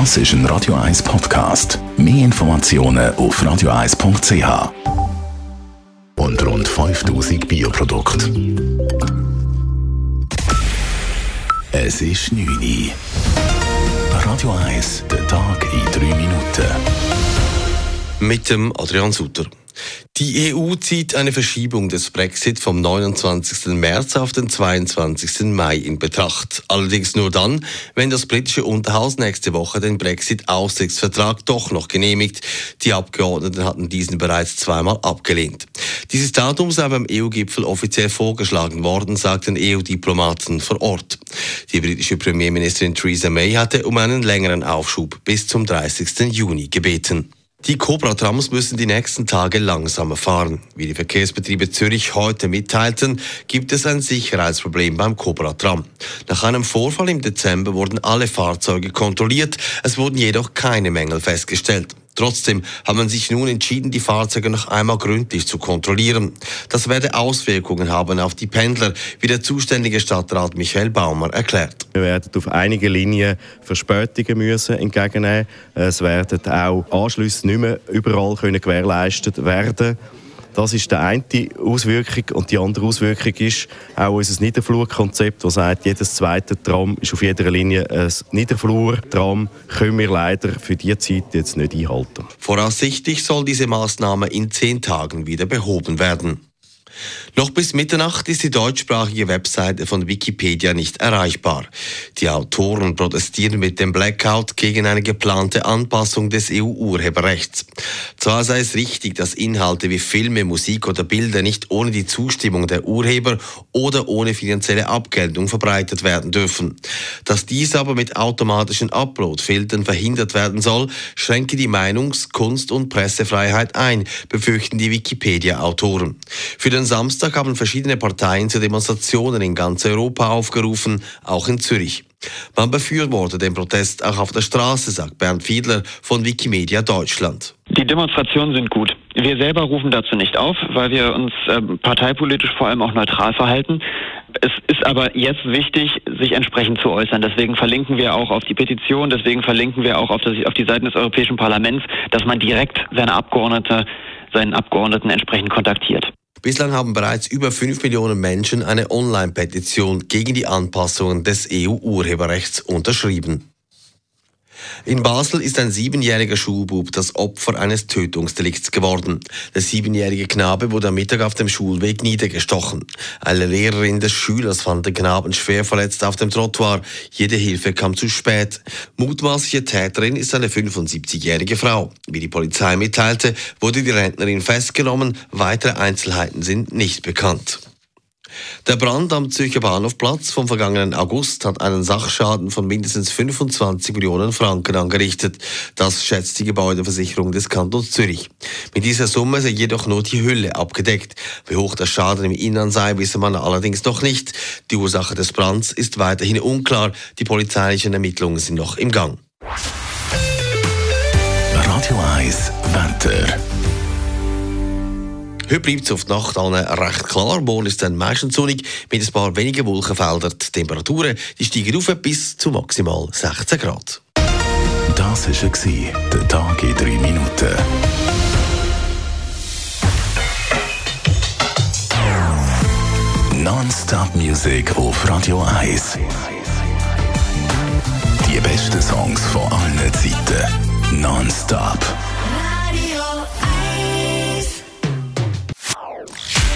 Das ist ein Radio 1 Podcast. Mehr Informationen auf radio1.ch. Und rund 5000 Bioprodukte. Es ist 9 Uhr. Radio 1, der Tag in 3 Minuten. Mit dem Adrian Sutter. Die EU zieht eine Verschiebung des Brexit vom 29. März auf den 22. Mai in Betracht. Allerdings nur dann, wenn das britische Unterhaus nächste Woche den Brexit-Aussichtsvertrag doch noch genehmigt. Die Abgeordneten hatten diesen bereits zweimal abgelehnt. Dieses Datum sei beim EU-Gipfel offiziell vorgeschlagen worden, sagten EU-Diplomaten vor Ort. Die britische Premierministerin Theresa May hatte um einen längeren Aufschub bis zum 30. Juni gebeten. Die Cobra-Trams müssen die nächsten Tage langsamer fahren. Wie die Verkehrsbetriebe Zürich heute mitteilten, gibt es ein Sicherheitsproblem beim Cobra-Tram. Nach einem Vorfall im Dezember wurden alle Fahrzeuge kontrolliert, es wurden jedoch keine Mängel festgestellt. Trotzdem haben man sich nun entschieden, die Fahrzeuge noch einmal gründlich zu kontrollieren. Das werde Auswirkungen haben auf die Pendler, wie der zuständige Stadtrat Michael Baumer erklärt. Wir werden auf einige Linien Verspätungen müssen entgegennehmen. Es werden auch Anschlüsse nicht mehr überall können gewährleistet werden. Das ist die eine Auswirkung. Und die andere Auswirkung ist auch unser Niederflurkonzept, das sagt, jedes zweite Tram ist auf jeder Linie ein Niederflurtram. Können wir leider für diese Zeit jetzt nicht einhalten. Voraussichtlich soll diese Maßnahme in zehn Tagen wieder behoben werden. Noch bis Mitternacht ist die deutschsprachige Webseite von Wikipedia nicht erreichbar. Die Autoren protestieren mit dem Blackout gegen eine geplante Anpassung des EU-Urheberrechts. Zwar sei es richtig, dass Inhalte wie Filme, Musik oder Bilder nicht ohne die Zustimmung der Urheber oder ohne finanzielle Abgeltung verbreitet werden dürfen. Dass dies aber mit automatischen Upload-Filtern verhindert werden soll, schränke die Meinungs-, Kunst- und Pressefreiheit ein, befürchten die Wikipedia-Autoren. Für den Samstag haben verschiedene Parteien zu Demonstrationen in ganz Europa aufgerufen, auch in Zürich. Man befürwortet den Protest auch auf der Straße, sagt Bernd Fiedler von Wikimedia Deutschland. Die Demonstrationen sind gut. Wir selber rufen dazu nicht auf, weil wir uns äh, parteipolitisch vor allem auch neutral verhalten. Es ist aber jetzt wichtig, sich entsprechend zu äußern. Deswegen verlinken wir auch auf die Petition, deswegen verlinken wir auch auf, das, auf die Seiten des Europäischen Parlaments, dass man direkt seine Abgeordnete, seinen Abgeordneten entsprechend kontaktiert. Bislang haben bereits über 5 Millionen Menschen eine Online-Petition gegen die Anpassungen des EU-Urheberrechts unterschrieben. In Basel ist ein siebenjähriger Schulbub das Opfer eines Tötungsdelikts geworden. Der siebenjährige Knabe wurde am Mittag auf dem Schulweg niedergestochen. Eine Lehrerin des Schülers fand den Knaben schwer verletzt auf dem Trottoir. Jede Hilfe kam zu spät. Mutmaßliche Täterin ist eine 75-jährige Frau. Wie die Polizei mitteilte, wurde die Rentnerin festgenommen. Weitere Einzelheiten sind nicht bekannt. Der Brand am Zürcher Bahnhofplatz vom vergangenen August hat einen Sachschaden von mindestens 25 Millionen Franken angerichtet. Das schätzt die Gebäudeversicherung des Kantons Zürich. Mit dieser Summe sei jedoch nur die Hülle abgedeckt. Wie hoch der Schaden im Innern sei, wisse man allerdings noch nicht. Die Ursache des Brands ist weiterhin unklar. Die polizeilichen Ermittlungen sind noch im Gang. Radio 1 Wetter. Heute bleibt es auf die Nacht an recht klar. Morgen ist dann meistens sonnig mit ein paar wenigen Wolkenfeldern. Die Temperaturen die steigen auf bis zu maximal 16 Grad. Das war der Tag in drei Minuten. Non-Stop Music auf Radio 1. Die besten Songs von allen Zeiten. Non-Stop.